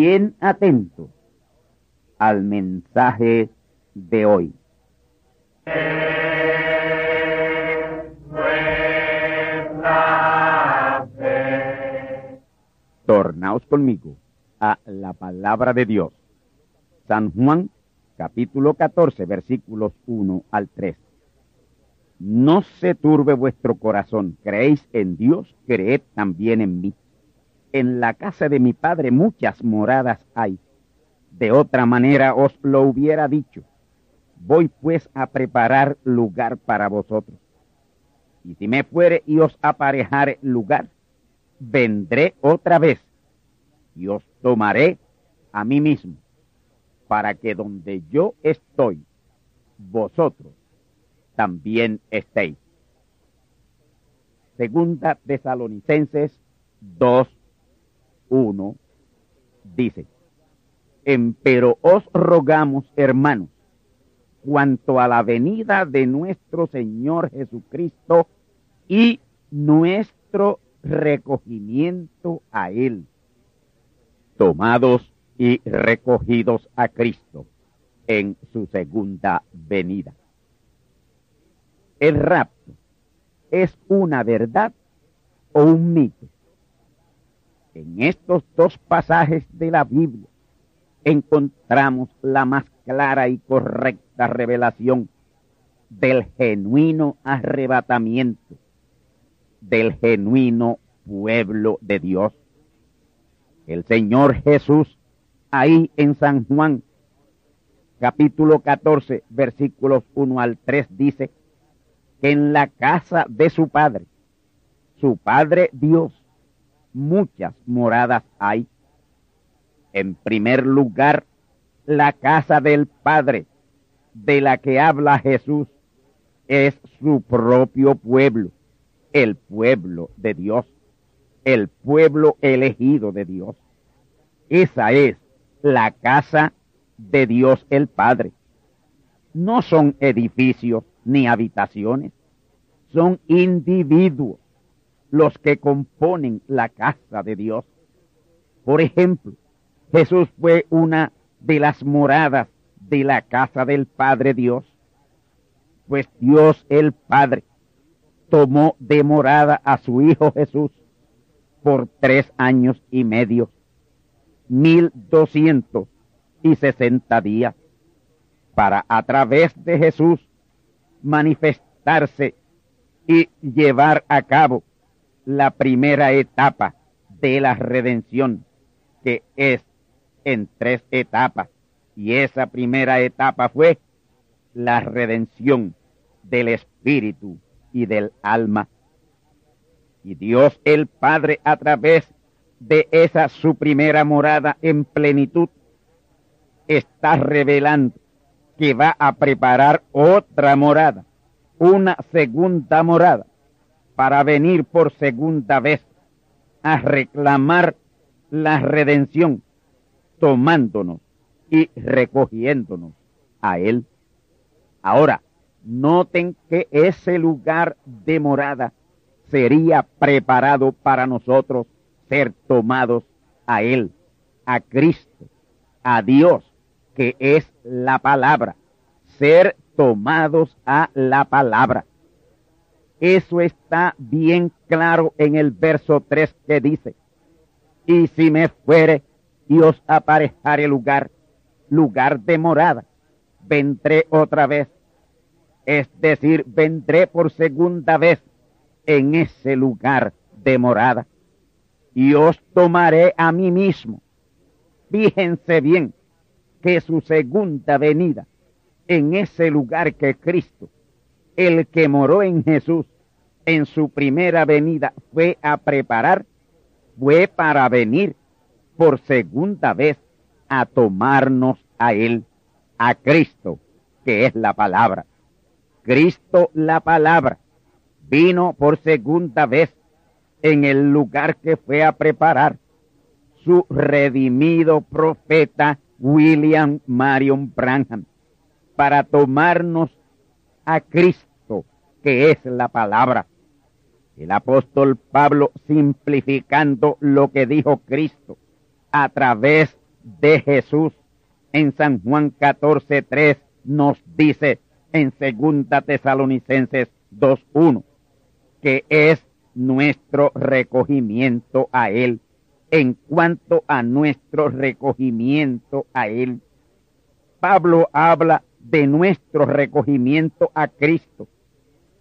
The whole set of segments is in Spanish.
Bien atento al mensaje de hoy. Tornaos conmigo a la palabra de Dios. San Juan, capítulo 14, versículos 1 al 3. No se turbe vuestro corazón, creéis en Dios, creed también en mí. En la casa de mi padre muchas moradas hay. De otra manera os lo hubiera dicho. Voy pues a preparar lugar para vosotros. Y si me fuere y os aparejare lugar, vendré otra vez y os tomaré a mí mismo, para que donde yo estoy, vosotros también estéis. Segunda Tesalonicenses 2, 1 dice, Empero os rogamos, hermanos, cuanto a la venida de nuestro Señor Jesucristo y nuestro recogimiento a Él, tomados y recogidos a Cristo en su segunda venida. El rapto es una verdad o un mito. En estos dos pasajes de la Biblia encontramos la más clara y correcta revelación del genuino arrebatamiento del genuino pueblo de Dios. El Señor Jesús, ahí en San Juan, capítulo 14, versículos 1 al 3, dice que en la casa de su Padre, su Padre Dios, muchas moradas hay. En primer lugar, la casa del Padre, de la que habla Jesús, es su propio pueblo, el pueblo de Dios, el pueblo elegido de Dios. Esa es la casa de Dios el Padre. No son edificios ni habitaciones, son individuos los que componen la casa de Dios. Por ejemplo, Jesús fue una de las moradas de la casa del Padre Dios, pues Dios el Padre tomó de morada a su Hijo Jesús por tres años y medio, mil doscientos y sesenta días, para a través de Jesús manifestarse y llevar a cabo la primera etapa de la redención, que es en tres etapas. Y esa primera etapa fue la redención del espíritu y del alma. Y Dios el Padre a través de esa su primera morada en plenitud está revelando que va a preparar otra morada, una segunda morada, para venir por segunda vez a reclamar la redención, tomándonos y recogiéndonos a Él. Ahora, noten que ese lugar de morada sería preparado para nosotros ser tomados a Él, a Cristo, a Dios, que es la palabra, ser tomados a la palabra. Eso está bien claro en el verso 3 que dice, y si me fuere y os aparejare lugar, lugar de morada, vendré otra vez. Es decir, vendré por segunda vez en ese lugar de morada y os tomaré a mí mismo. Fíjense bien que su segunda venida en ese lugar que Cristo, el que moró en Jesús en su primera venida, fue a preparar, fue para venir por segunda vez a tomarnos a Él, a Cristo, que es la palabra. Cristo la palabra vino por segunda vez en el lugar que fue a preparar su redimido profeta William Marion Branham para tomarnos a Cristo, que es la palabra. El apóstol Pablo simplificando lo que dijo Cristo a través de Jesús en San Juan 14.3 nos dice en segunda Tesalonicenses 2.1 que es nuestro recogimiento a Él. En cuanto a nuestro recogimiento a Él, Pablo habla de nuestro recogimiento a Cristo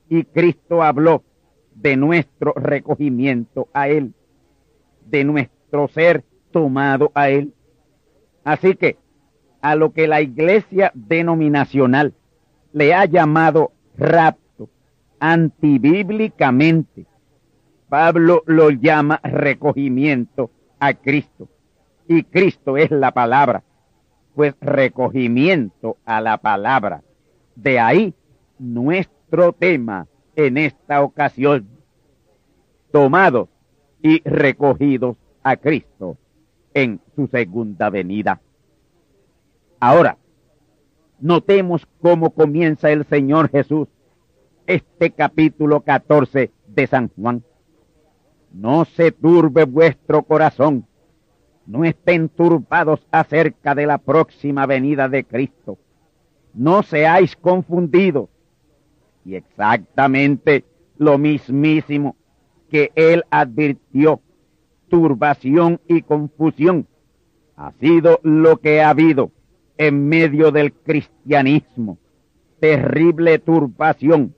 y Cristo habló de nuestro recogimiento a Él, de nuestro ser tomado a Él. Así que a lo que la iglesia denominacional le ha llamado rapto antibíblicamente, Pablo lo llama recogimiento a Cristo. Y Cristo es la palabra, pues recogimiento a la palabra. De ahí nuestro tema en esta ocasión, tomados y recogidos a Cristo en su segunda venida. Ahora, notemos cómo comienza el Señor Jesús este capítulo 14 de San Juan. No se turbe vuestro corazón, no estén turbados acerca de la próxima venida de Cristo. No seáis confundidos. Y exactamente lo mismísimo que él advirtió, turbación y confusión, ha sido lo que ha habido en medio del cristianismo. Terrible turbación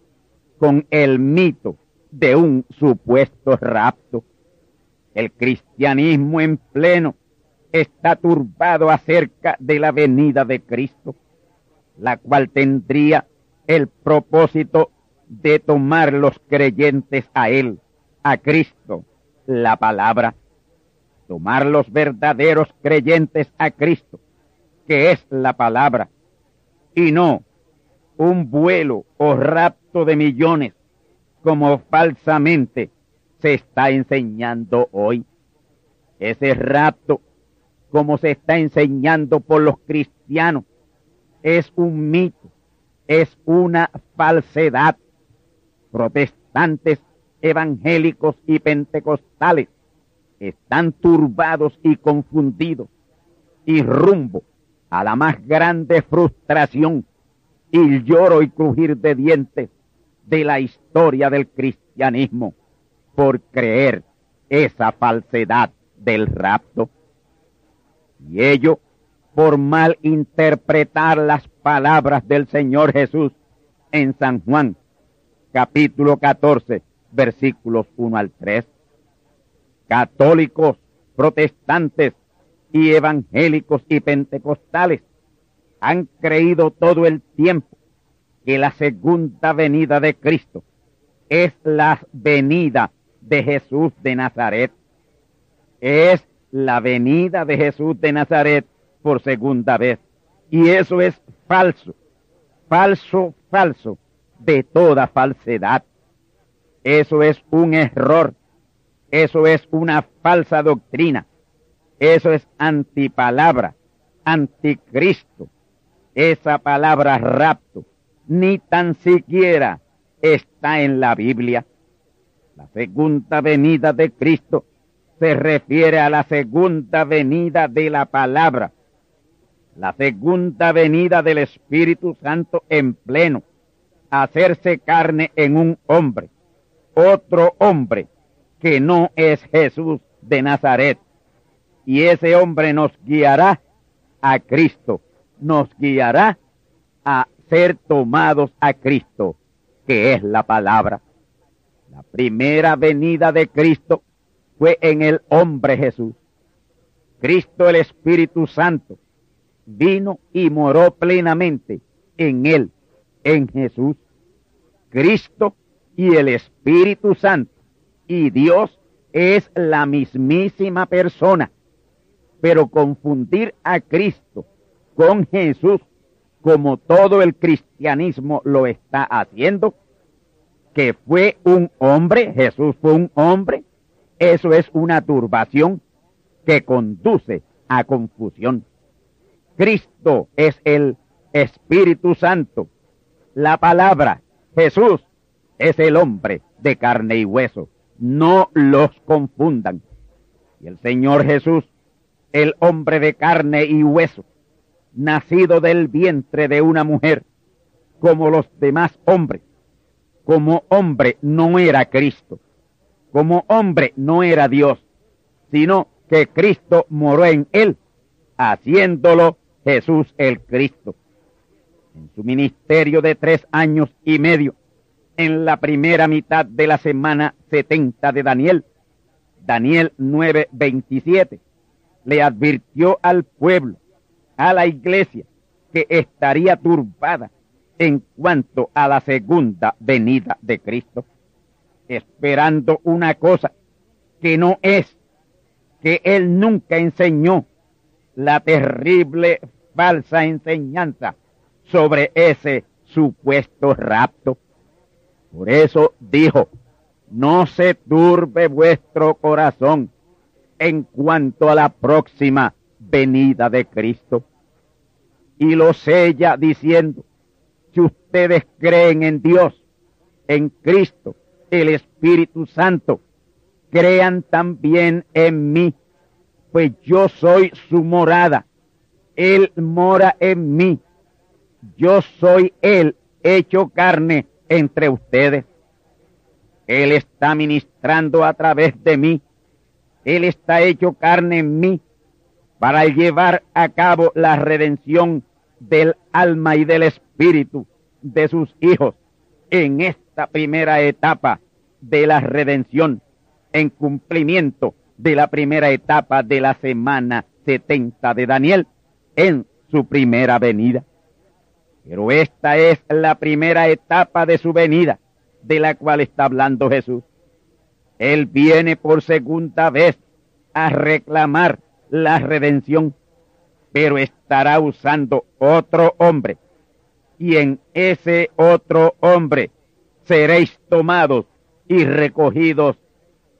con el mito de un supuesto rapto. El cristianismo en pleno está turbado acerca de la venida de Cristo, la cual tendría el propósito de tomar los creyentes a Él, a Cristo, la palabra, tomar los verdaderos creyentes a Cristo, que es la palabra, y no un vuelo o rapto de millones como falsamente se está enseñando hoy. Ese rapto, como se está enseñando por los cristianos, es un mito, es una falsedad. Protestantes, evangélicos y pentecostales están turbados y confundidos y rumbo a la más grande frustración y lloro y crujir de dientes de la historia del cristianismo por creer esa falsedad del rapto. Y ello por mal interpretar las palabras del Señor Jesús en San Juan, capítulo 14, versículos 1 al 3. Católicos, protestantes y evangélicos y pentecostales han creído todo el tiempo que la segunda venida de Cristo es la venida de Jesús de Nazaret. Es la venida de Jesús de Nazaret por segunda vez. Y eso es falso, falso, falso, de toda falsedad. Eso es un error. Eso es una falsa doctrina. Eso es antipalabra, anticristo. Esa palabra rapto ni tan siquiera está en la Biblia. La segunda venida de Cristo se refiere a la segunda venida de la palabra, la segunda venida del Espíritu Santo en pleno, hacerse carne en un hombre, otro hombre que no es Jesús de Nazaret. Y ese hombre nos guiará a Cristo, nos guiará a ser tomados a Cristo, que es la palabra. La primera venida de Cristo fue en el hombre Jesús. Cristo el Espíritu Santo vino y moró plenamente en él, en Jesús. Cristo y el Espíritu Santo y Dios es la mismísima persona. Pero confundir a Cristo con Jesús, como todo el cristianismo lo está haciendo, que fue un hombre, Jesús fue un hombre, eso es una turbación que conduce a confusión. Cristo es el Espíritu Santo. La palabra Jesús es el hombre de carne y hueso. No los confundan. Y el Señor Jesús, el hombre de carne y hueso, nacido del vientre de una mujer, como los demás hombres, como hombre no era Cristo, como hombre no era Dios, sino que Cristo moró en él, haciéndolo Jesús el Cristo. En su ministerio de tres años y medio, en la primera mitad de la semana 70 de Daniel, Daniel 9:27, le advirtió al pueblo, a la iglesia, que estaría turbada en cuanto a la segunda venida de Cristo, esperando una cosa que no es, que él nunca enseñó, la terrible falsa enseñanza sobre ese supuesto rapto. Por eso dijo, no se turbe vuestro corazón en cuanto a la próxima venida de Cristo. Y lo sella diciendo, si ustedes creen en Dios, en Cristo, el Espíritu Santo, crean también en mí, pues yo soy su morada. Él mora en mí. Yo soy Él hecho carne entre ustedes. Él está ministrando a través de mí. Él está hecho carne en mí para llevar a cabo la redención del alma y del espíritu de sus hijos en esta primera etapa de la redención, en cumplimiento de la primera etapa de la semana 70 de Daniel en su primera venida. Pero esta es la primera etapa de su venida, de la cual está hablando Jesús. Él viene por segunda vez a reclamar la redención, pero estará usando otro hombre. Y en ese otro hombre seréis tomados y recogidos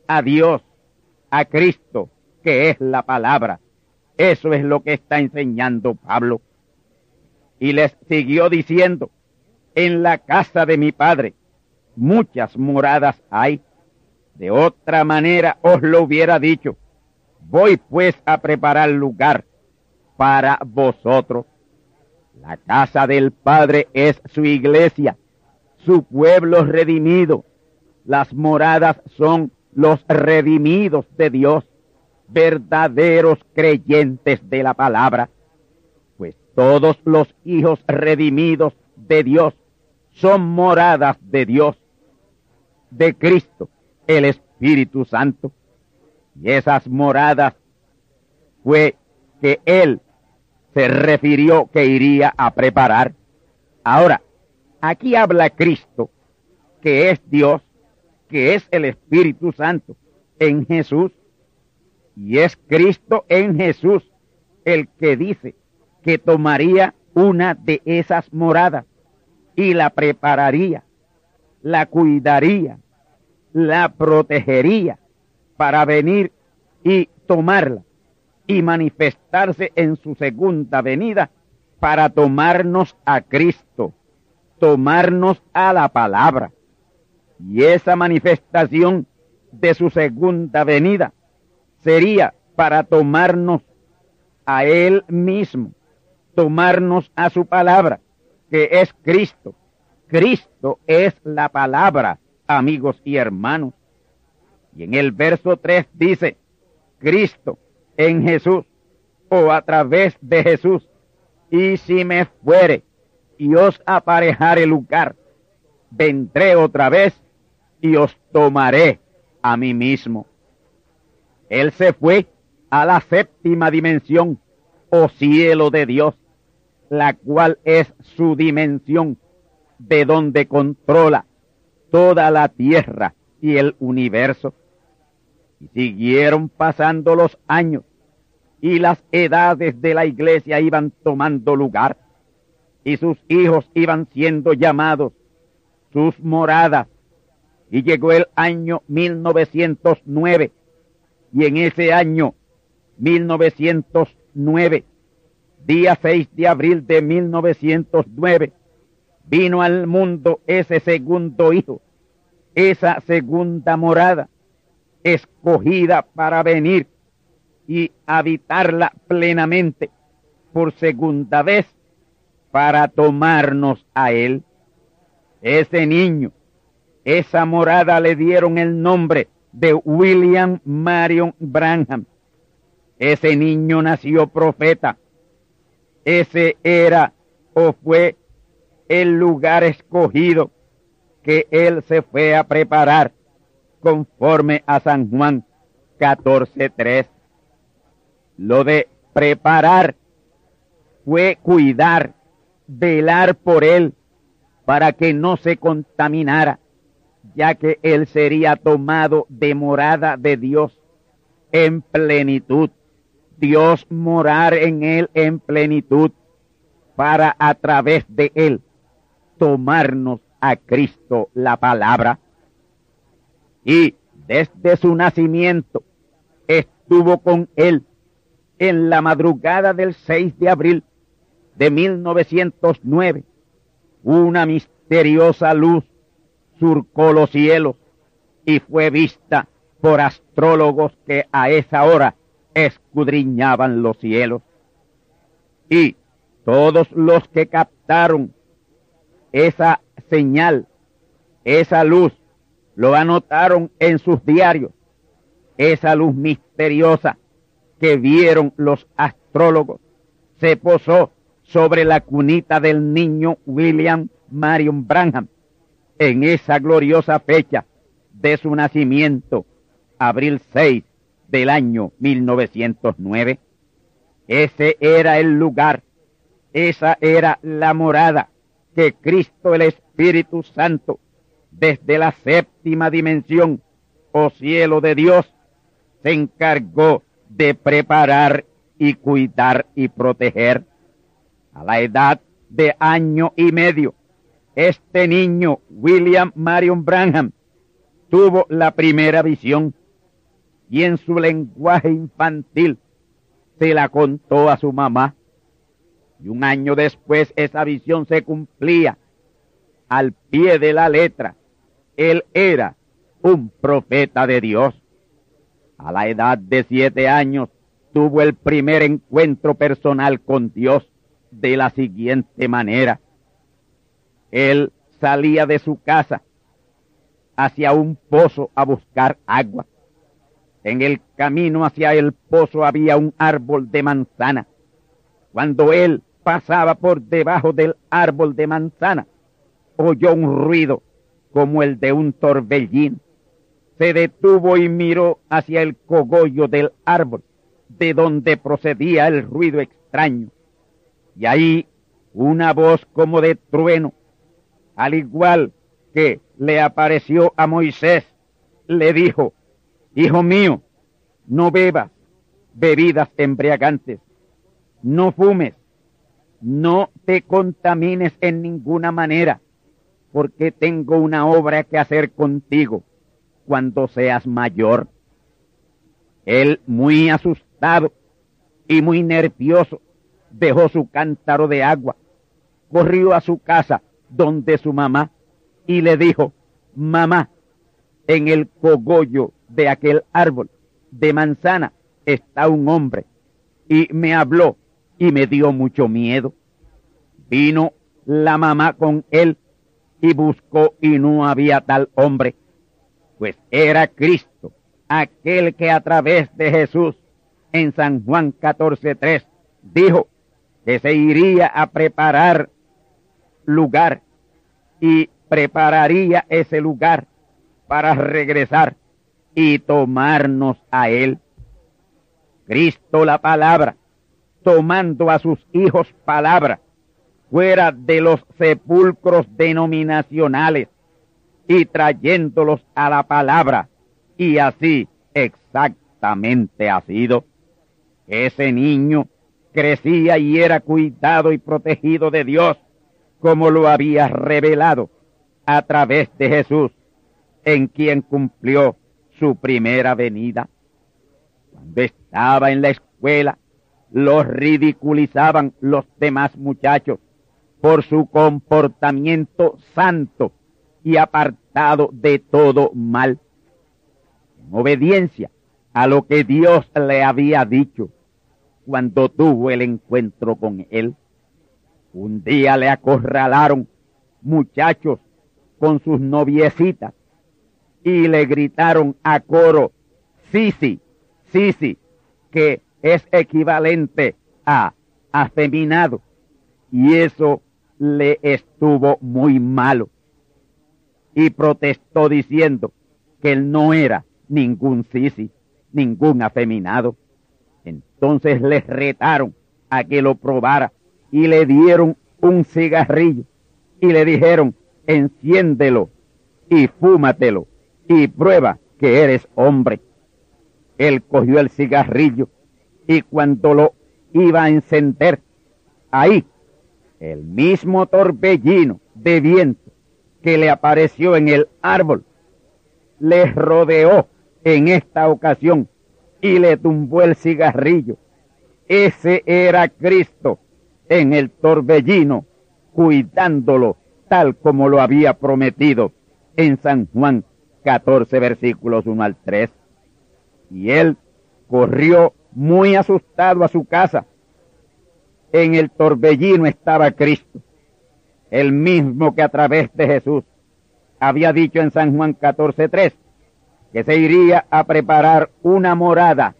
a Dios a Cristo, que es la palabra. Eso es lo que está enseñando Pablo. Y les siguió diciendo, en la casa de mi padre muchas moradas hay. De otra manera os lo hubiera dicho. Voy pues a preparar lugar para vosotros. La casa del Padre es su iglesia, su pueblo redimido. Las moradas son los redimidos de Dios, verdaderos creyentes de la palabra, pues todos los hijos redimidos de Dios son moradas de Dios, de Cristo, el Espíritu Santo. Y esas moradas fue que Él se refirió que iría a preparar. Ahora, aquí habla Cristo, que es Dios, que es el Espíritu Santo en Jesús. Y es Cristo en Jesús el que dice que tomaría una de esas moradas y la prepararía, la cuidaría, la protegería para venir y tomarla y manifestarse en su segunda venida para tomarnos a Cristo, tomarnos a la palabra. Y esa manifestación de su segunda venida sería para tomarnos a Él mismo, tomarnos a su palabra, que es Cristo. Cristo es la palabra, amigos y hermanos. Y en el verso 3 dice, Cristo en Jesús o a través de Jesús. Y si me fuere y os aparejare lugar, vendré otra vez y os tomaré a mí mismo. Él se fue a la séptima dimensión o cielo de Dios, la cual es su dimensión de donde controla toda la tierra y el universo. Y siguieron pasando los años y las edades de la iglesia iban tomando lugar y sus hijos iban siendo llamados sus moradas. Y llegó el año 1909 y en ese año 1909, día 6 de abril de 1909, vino al mundo ese segundo hijo, esa segunda morada, escogida para venir y habitarla plenamente por segunda vez para tomarnos a él. Ese niño, esa morada le dieron el nombre de William Marion Branham. Ese niño nació profeta. Ese era o fue el lugar escogido que él se fue a preparar conforme a San Juan 14.3. Lo de preparar fue cuidar, velar por él para que no se contaminara, ya que él sería tomado de morada de Dios en plenitud. Dios morar en él en plenitud para a través de él tomarnos a Cristo la palabra. Y desde su nacimiento estuvo con él en la madrugada del 6 de abril de 1909. Una misteriosa luz surcó los cielos y fue vista por astrólogos que a esa hora escudriñaban los cielos. Y todos los que captaron esa señal, esa luz, lo anotaron en sus diarios, esa luz misteriosa que vieron los astrólogos se posó sobre la cunita del niño William Marion Branham en esa gloriosa fecha de su nacimiento, abril 6 del año 1909. Ese era el lugar, esa era la morada que Cristo el Espíritu Santo, desde la séptima dimensión o cielo de Dios, se encargó de preparar y cuidar y proteger. A la edad de año y medio, este niño, William Marion Branham, tuvo la primera visión y en su lenguaje infantil se la contó a su mamá. Y un año después esa visión se cumplía al pie de la letra. Él era un profeta de Dios. A la edad de siete años tuvo el primer encuentro personal con Dios de la siguiente manera. Él salía de su casa hacia un pozo a buscar agua. En el camino hacia el pozo había un árbol de manzana. Cuando él pasaba por debajo del árbol de manzana, oyó un ruido como el de un torbellino se detuvo y miró hacia el cogollo del árbol, de donde procedía el ruido extraño. Y ahí una voz como de trueno, al igual que le apareció a Moisés le dijo, Hijo mío, no bebas bebidas embriagantes, no fumes, no te contamines en ninguna manera, porque tengo una obra que hacer contigo cuando seas mayor. Él, muy asustado y muy nervioso, dejó su cántaro de agua, corrió a su casa donde su mamá y le dijo, mamá, en el cogollo de aquel árbol de manzana está un hombre. Y me habló y me dio mucho miedo. Vino la mamá con él y buscó y no había tal hombre, pues era Cristo, aquel que a través de Jesús en San Juan 14.3 dijo que se iría a preparar lugar y prepararía ese lugar para regresar y tomarnos a él. Cristo la palabra, tomando a sus hijos palabra, fuera de los sepulcros denominacionales y trayéndolos a la palabra. Y así exactamente ha sido. Ese niño crecía y era cuidado y protegido de Dios, como lo había revelado a través de Jesús, en quien cumplió su primera venida. Cuando estaba en la escuela, los ridiculizaban los demás muchachos por su comportamiento santo y apartado de todo mal. En obediencia a lo que Dios le había dicho cuando tuvo el encuentro con él. Un día le acorralaron muchachos con sus noviecitas y le gritaron a coro, sí, sí, que es equivalente a afeminado. Y eso le estuvo muy malo. Y protestó diciendo que él no era ningún sisi, ningún afeminado. Entonces le retaron a que lo probara y le dieron un cigarrillo y le dijeron, enciéndelo y fúmatelo y prueba que eres hombre. Él cogió el cigarrillo y cuando lo iba a encender, ahí el mismo torbellino de viento que le apareció en el árbol, le rodeó en esta ocasión y le tumbó el cigarrillo. Ese era Cristo en el torbellino, cuidándolo tal como lo había prometido en San Juan 14 versículos 1 al 3. Y él corrió muy asustado a su casa. En el torbellino estaba Cristo, el mismo que a través de Jesús había dicho en San Juan 14.3 que se iría a preparar una morada,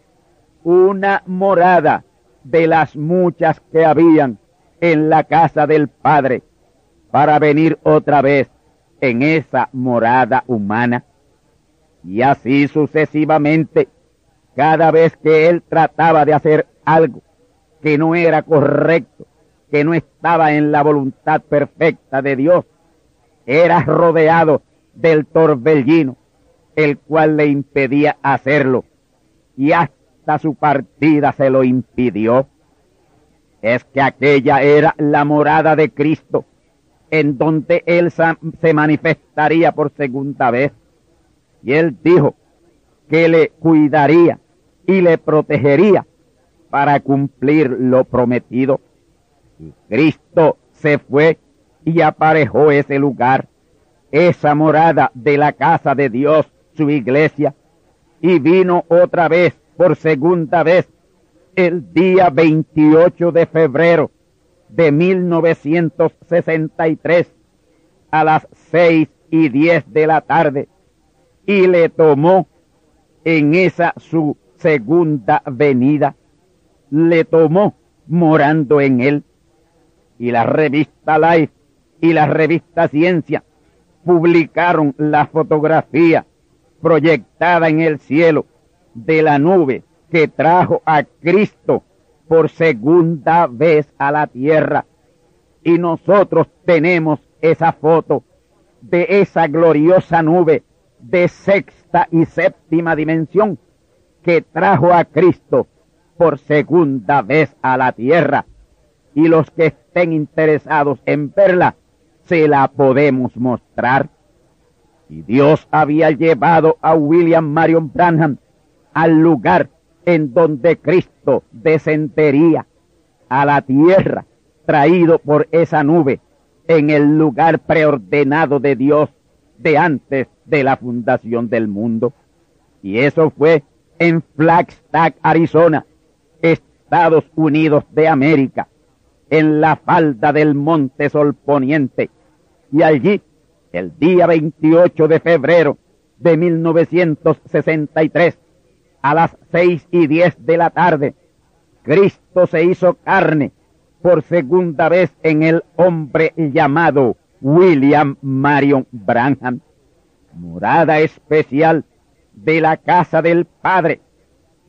una morada de las muchas que habían en la casa del Padre para venir otra vez en esa morada humana. Y así sucesivamente, cada vez que él trataba de hacer algo que no era correcto, que no estaba en la voluntad perfecta de Dios, era rodeado del torbellino, el cual le impedía hacerlo, y hasta su partida se lo impidió. Es que aquella era la morada de Cristo, en donde Él se manifestaría por segunda vez. Y él dijo que le cuidaría y le protegería para cumplir lo prometido. Y Cristo se fue y aparejó ese lugar, esa morada de la casa de Dios, su iglesia, y vino otra vez, por segunda vez, el día 28 de febrero de 1963, a las seis y diez de la tarde, y le tomó en esa su segunda venida, le tomó morando en él. Y la revista Life y la revista Ciencia publicaron la fotografía proyectada en el cielo de la nube que trajo a Cristo por segunda vez a la tierra. Y nosotros tenemos esa foto de esa gloriosa nube de sexta y séptima dimensión que trajo a Cristo por segunda vez a la tierra. Y los que estén interesados en verla, se la podemos mostrar. Y Dios había llevado a William Marion Branham al lugar en donde Cristo descendería a la tierra, traído por esa nube, en el lugar preordenado de Dios de antes de la fundación del mundo. Y eso fue en Flagstaff, Arizona, Estados Unidos de América, en la falda del Monte Sol Poniente. Y allí, el día 28 de febrero de 1963, a las seis y diez de la tarde, Cristo se hizo carne por segunda vez en el hombre llamado William Marion Branham, morada especial de la casa del Padre,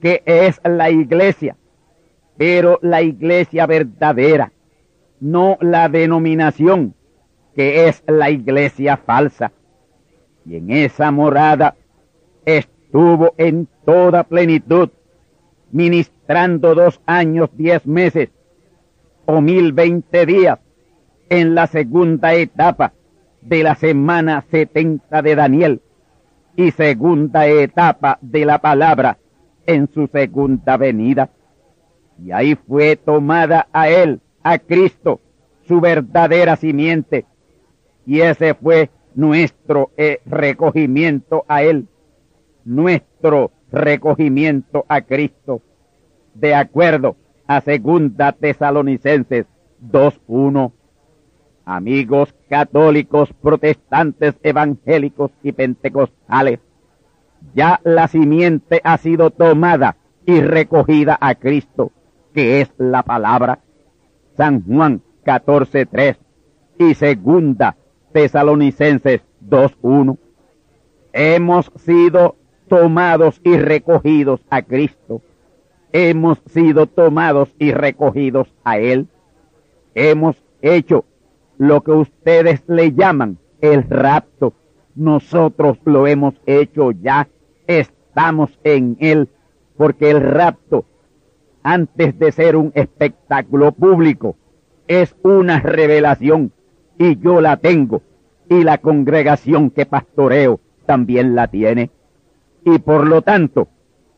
que es la iglesia, pero la iglesia verdadera, no la denominación, que es la iglesia falsa. Y en esa morada estuvo en toda plenitud, ministrando dos años, diez meses o mil veinte días en la segunda etapa de la semana setenta de Daniel y segunda etapa de la palabra en su segunda venida. Y ahí fue tomada a él, a Cristo, su verdadera simiente. Y ese fue nuestro eh, recogimiento a él, nuestro recogimiento a Cristo, de acuerdo a segunda Tesalonicenses 2.1. Amigos católicos, protestantes, evangélicos y pentecostales, ya la simiente ha sido tomada y recogida a Cristo, que es la palabra. San Juan 14.3 y segunda Tesalonicenses 2.1. Hemos sido tomados y recogidos a Cristo. Hemos sido tomados y recogidos a Él. Hemos hecho lo que ustedes le llaman el rapto. Nosotros lo hemos hecho ya. Estamos en Él. Porque el rapto, antes de ser un espectáculo público, es una revelación. Y yo la tengo. Y la congregación que pastoreo también la tiene y por lo tanto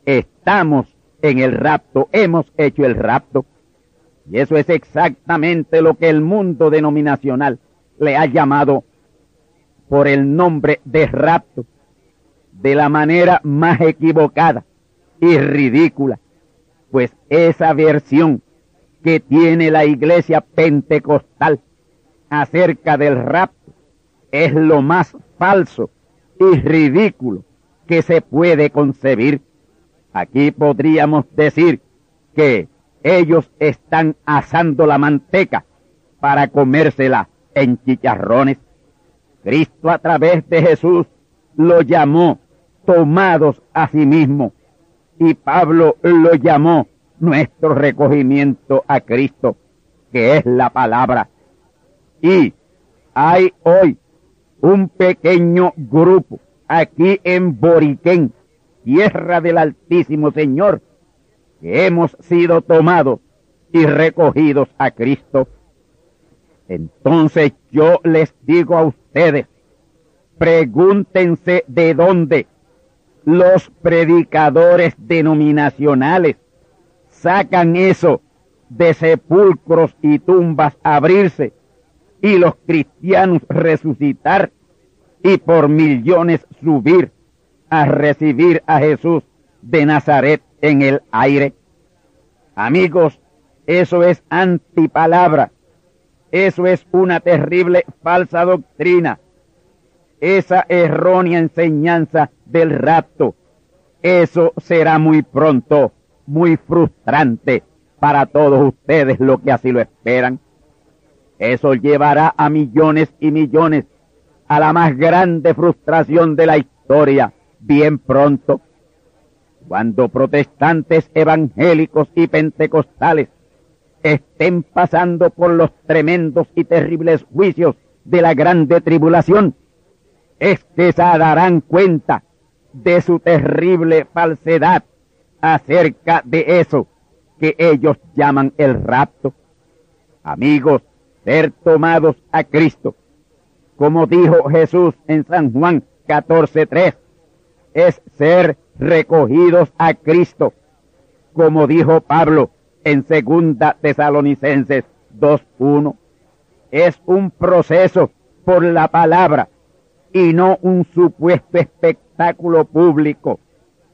estamos en el rapto, hemos hecho el rapto. Y eso es exactamente lo que el mundo denominacional le ha llamado por el nombre de rapto, de la manera más equivocada y ridícula, pues esa versión que tiene la iglesia pentecostal acerca del rapto es lo más falso y ridículo que se puede concebir. Aquí podríamos decir que ellos están asando la manteca para comérsela en chicharrones. Cristo a través de Jesús lo llamó tomados a sí mismo y Pablo lo llamó nuestro recogimiento a Cristo, que es la palabra. Y hay hoy un pequeño grupo aquí en Boriquén, tierra del Altísimo Señor, que hemos sido tomados y recogidos a Cristo. Entonces yo les digo a ustedes, pregúntense de dónde los predicadores denominacionales sacan eso de sepulcros y tumbas abrirse y los cristianos resucitar y por millones subir a recibir a Jesús de Nazaret en el aire. Amigos, eso es antipalabra. Eso es una terrible falsa doctrina. Esa errónea enseñanza del rapto. Eso será muy pronto, muy frustrante para todos ustedes lo que así lo esperan. Eso llevará a millones y millones a la más grande frustración de la historia bien pronto, cuando protestantes evangélicos y pentecostales estén pasando por los tremendos y terribles juicios de la grande tribulación, es que se darán cuenta de su terrible falsedad acerca de eso que ellos llaman el rapto. Amigos, ser tomados a Cristo, como dijo Jesús en San Juan 14.3, es ser recogidos a Cristo, como dijo Pablo en Segunda Tesalonicenses 2.1. Es un proceso por la palabra y no un supuesto espectáculo público,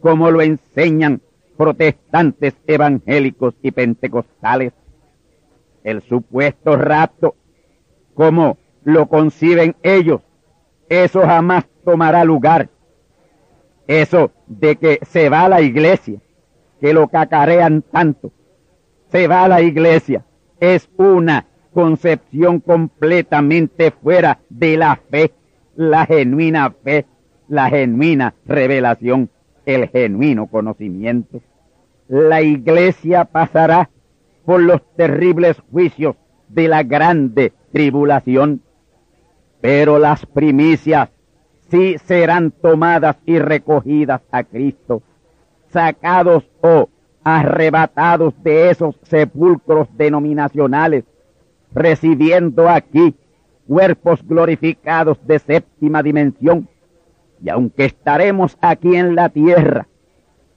como lo enseñan protestantes evangélicos y pentecostales. El supuesto rapto, como lo conciben ellos, eso jamás tomará lugar. Eso de que se va a la iglesia, que lo cacarean tanto, se va a la iglesia, es una concepción completamente fuera de la fe, la genuina fe, la genuina revelación, el genuino conocimiento. La iglesia pasará por los terribles juicios de la grande tribulación, pero las primicias sí serán tomadas y recogidas a Cristo, sacados o arrebatados de esos sepulcros denominacionales, recibiendo aquí cuerpos glorificados de séptima dimensión. Y aunque estaremos aquí en la tierra,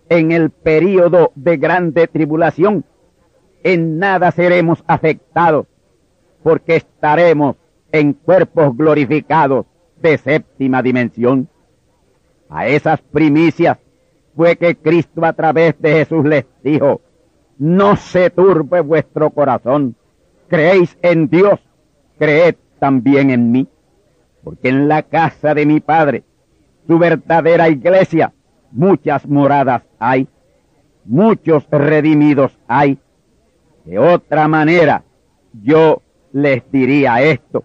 en el período de grande tribulación, en nada seremos afectados, porque estaremos en cuerpos glorificados de séptima dimensión. A esas primicias fue que Cristo a través de Jesús les dijo, no se turbe vuestro corazón, creéis en Dios, creed también en mí, porque en la casa de mi Padre, su verdadera iglesia, muchas moradas hay, muchos redimidos hay. De otra manera, yo les diría esto.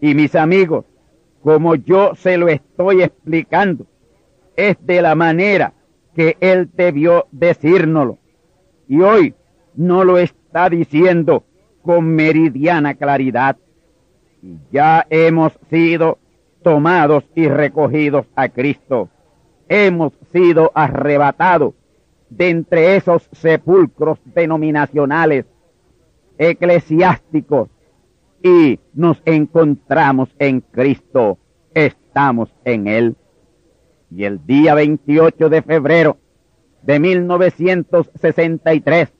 Y mis amigos, como yo se lo estoy explicando, es de la manera que él debió decírnoslo. Y hoy no lo está diciendo con meridiana claridad. Ya hemos sido tomados y recogidos a Cristo. Hemos sido arrebatados de entre esos sepulcros denominacionales, eclesiásticos, y nos encontramos en Cristo, estamos en Él. Y el día 28 de febrero de 1963,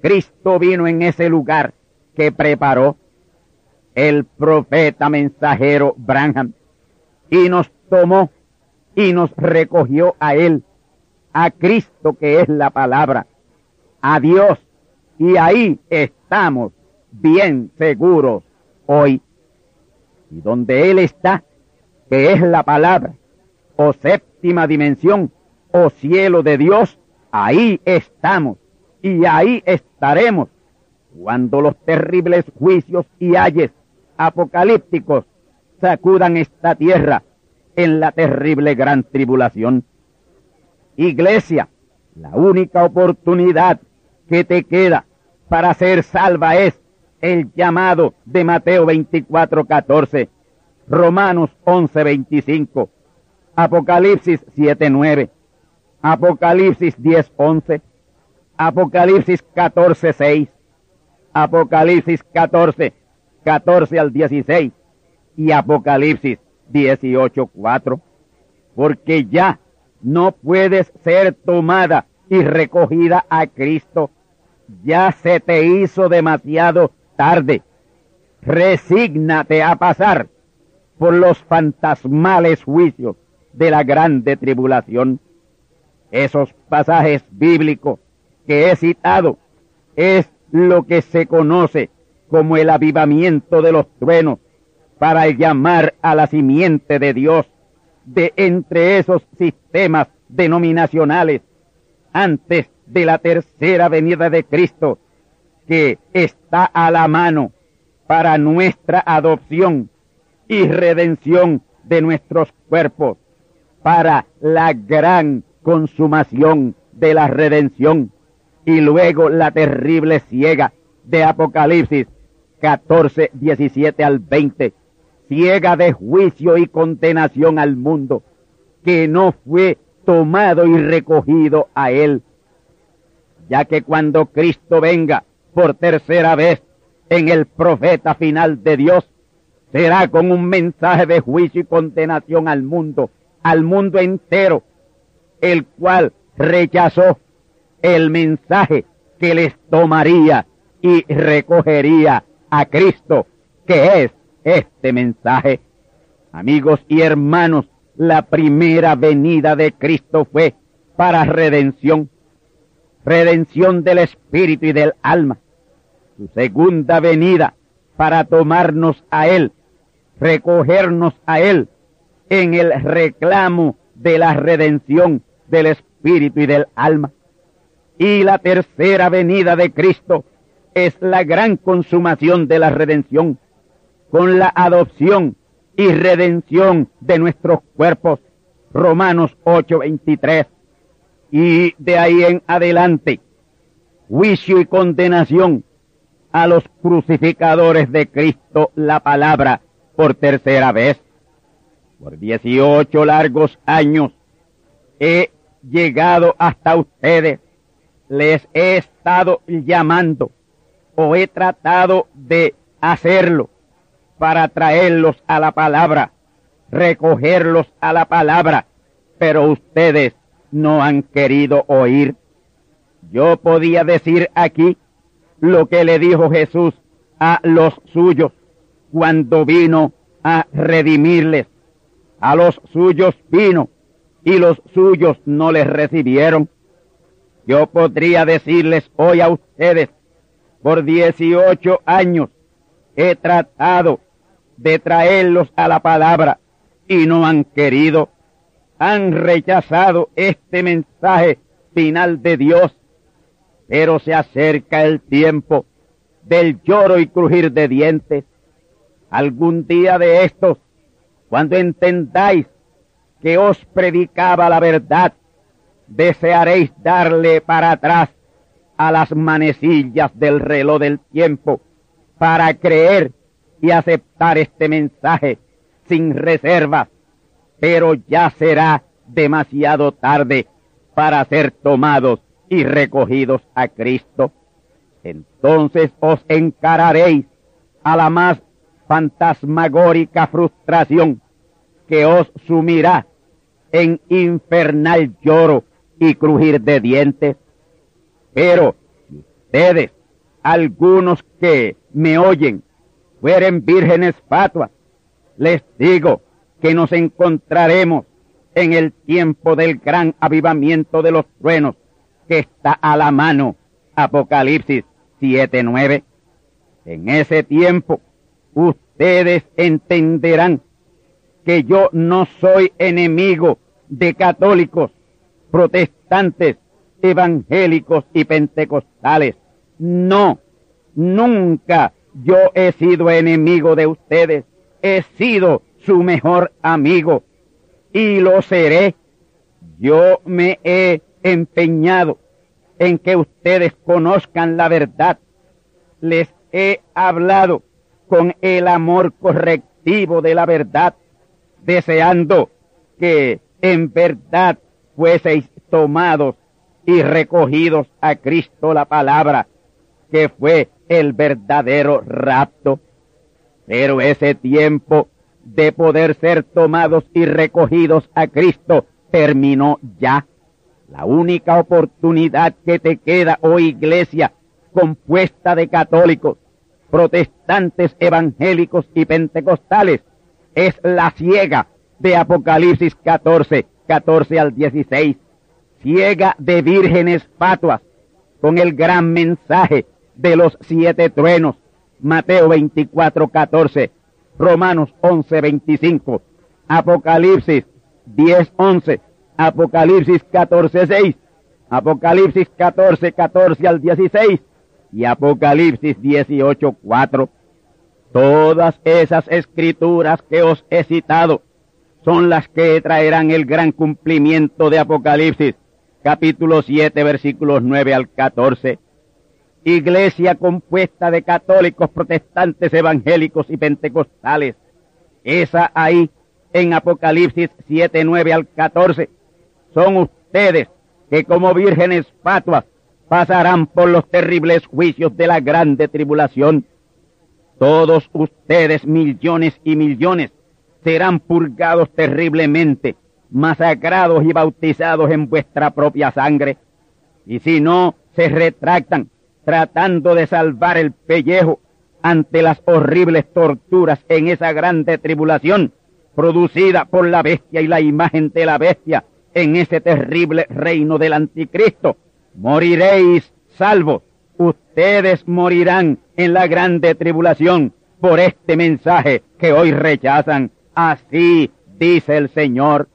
Cristo vino en ese lugar que preparó el profeta mensajero Branham y nos tomó y nos recogió a Él, a Cristo que es la palabra, a Dios. Y ahí estamos bien seguros hoy. Y donde Él está, que es la palabra, o séptima dimensión, o cielo de Dios, ahí estamos y ahí estaremos cuando los terribles juicios y ayes apocalípticos sacudan esta tierra en la terrible gran tribulación. Iglesia, la única oportunidad que te queda para ser salva es el llamado de Mateo 24, 14, Romanos 11, 25, Apocalipsis 7, 9, Apocalipsis 10, 11, Apocalipsis 14, 6, Apocalipsis 14, 14 al 16 y Apocalipsis 18, 4, porque ya no puedes ser tomada y recogida a Cristo. Ya se te hizo demasiado tarde. Resígnate a pasar por los fantasmales juicios de la grande tribulación. Esos pasajes bíblicos que he citado es lo que se conoce como el avivamiento de los truenos para llamar a la simiente de Dios de entre esos sistemas denominacionales antes de la tercera venida de Cristo que está a la mano para nuestra adopción y redención de nuestros cuerpos, para la gran consumación de la redención y luego la terrible ciega de Apocalipsis 14, 17 al 20, ciega de juicio y condenación al mundo, que no fue tomado y recogido a él, ya que cuando Cristo venga por tercera vez en el profeta final de Dios, será con un mensaje de juicio y condenación al mundo, al mundo entero, el cual rechazó el mensaje que les tomaría y recogería a Cristo, que es este mensaje. Amigos y hermanos, la primera venida de Cristo fue para redención, redención del espíritu y del alma. Su segunda venida para tomarnos a Él, recogernos a Él en el reclamo de la redención del espíritu y del alma. Y la tercera venida de Cristo es la gran consumación de la redención, con la adopción y redención de nuestros cuerpos. Romanos 8:23. Y de ahí en adelante, juicio y condenación a los crucificadores de Cristo la palabra por tercera vez. Por 18 largos años he llegado hasta ustedes, les he estado llamando o he tratado de hacerlo para traerlos a la palabra, recogerlos a la palabra, pero ustedes no han querido oír. Yo podía decir aquí lo que le dijo Jesús a los suyos cuando vino a redimirles. A los suyos vino y los suyos no les recibieron. Yo podría decirles hoy a ustedes, por 18 años he tratado de traerlos a la palabra y no han querido. Han rechazado este mensaje final de Dios. Pero se acerca el tiempo del lloro y crujir de dientes. Algún día de estos, cuando entendáis que os predicaba la verdad, desearéis darle para atrás a las manecillas del reloj del tiempo para creer y aceptar este mensaje sin reservas, pero ya será demasiado tarde para ser tomados y recogidos a Cristo. Entonces os encararéis a la más fantasmagórica frustración que os sumirá en infernal lloro y crujir de dientes. Pero ustedes, algunos que me oyen, fueren vírgenes fatuas, les digo que nos encontraremos en el tiempo del gran avivamiento de los truenos que está a la mano. Apocalipsis 7:9. En ese tiempo ustedes entenderán que yo no soy enemigo de católicos, protestantes, evangélicos y pentecostales. No, nunca yo he sido enemigo de ustedes. He sido su mejor amigo y lo seré. Yo me he empeñado en que ustedes conozcan la verdad. Les he hablado con el amor correctivo de la verdad, deseando que en verdad fueseis tomados y recogidos a Cristo la palabra, que fue el verdadero rapto. Pero ese tiempo de poder ser tomados y recogidos a Cristo terminó ya. La única oportunidad que te queda, oh iglesia, compuesta de católicos, protestantes, evangélicos y pentecostales, es la ciega de Apocalipsis 14, 14 al 16, ciega de vírgenes fatuas, con el gran mensaje de los siete truenos, Mateo 24, 14, Romanos 11, 25, Apocalipsis 10, 11, Apocalipsis 14, 6, Apocalipsis 14, 14 al 16 y Apocalipsis 18, 4. Todas esas escrituras que os he citado son las que traerán el gran cumplimiento de Apocalipsis, capítulo 7, versículos 9 al 14. Iglesia compuesta de católicos, protestantes, evangélicos y pentecostales. Esa ahí en Apocalipsis 7, 9 al 14 son ustedes que como vírgenes fatuas pasarán por los terribles juicios de la grande tribulación. Todos ustedes, millones y millones, serán purgados terriblemente, masacrados y bautizados en vuestra propia sangre. Y si no se retractan, tratando de salvar el pellejo ante las horribles torturas en esa grande tribulación, producida por la bestia y la imagen de la bestia en ese terrible reino del anticristo, moriréis salvos. Ustedes morirán en la grande tribulación por este mensaje que hoy rechazan. Así dice el Señor.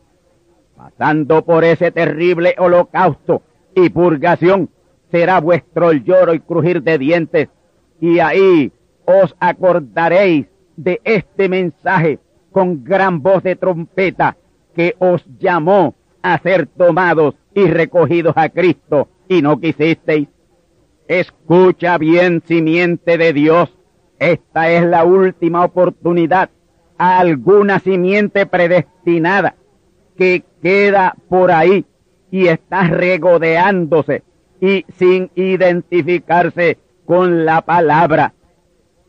Pasando por ese terrible holocausto y purgación, será vuestro lloro y crujir de dientes. Y ahí os acordaréis de este mensaje con gran voz de trompeta que os llamó a ser tomados y recogidos a Cristo y no quisisteis. Escucha bien, simiente de Dios. Esta es la última oportunidad alguna simiente predestinada que queda por ahí y está regodeándose y sin identificarse con la palabra.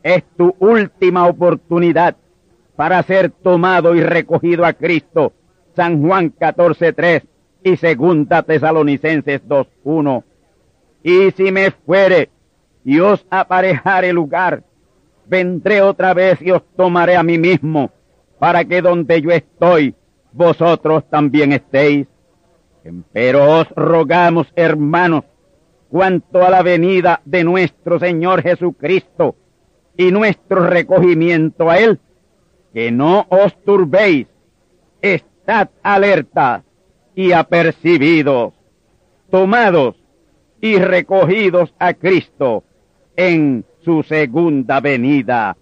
Es tu última oportunidad para ser tomado y recogido a Cristo. San Juan 14.3 y segunda Tesalonicenses 2.1. Y si me fuere y os aparejare lugar, vendré otra vez y os tomaré a mí mismo, para que donde yo estoy, vosotros también estéis. Pero os rogamos, hermanos, cuanto a la venida de nuestro Señor Jesucristo y nuestro recogimiento a Él, que no os turbéis, estad alerta y apercibidos, tomados y recogidos a Cristo en su segunda venida.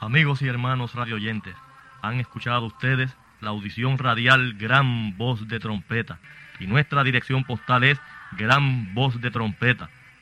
Amigos y hermanos radioyentes, han escuchado ustedes la audición radial Gran Voz de Trompeta y nuestra dirección postal es Gran Voz de Trompeta,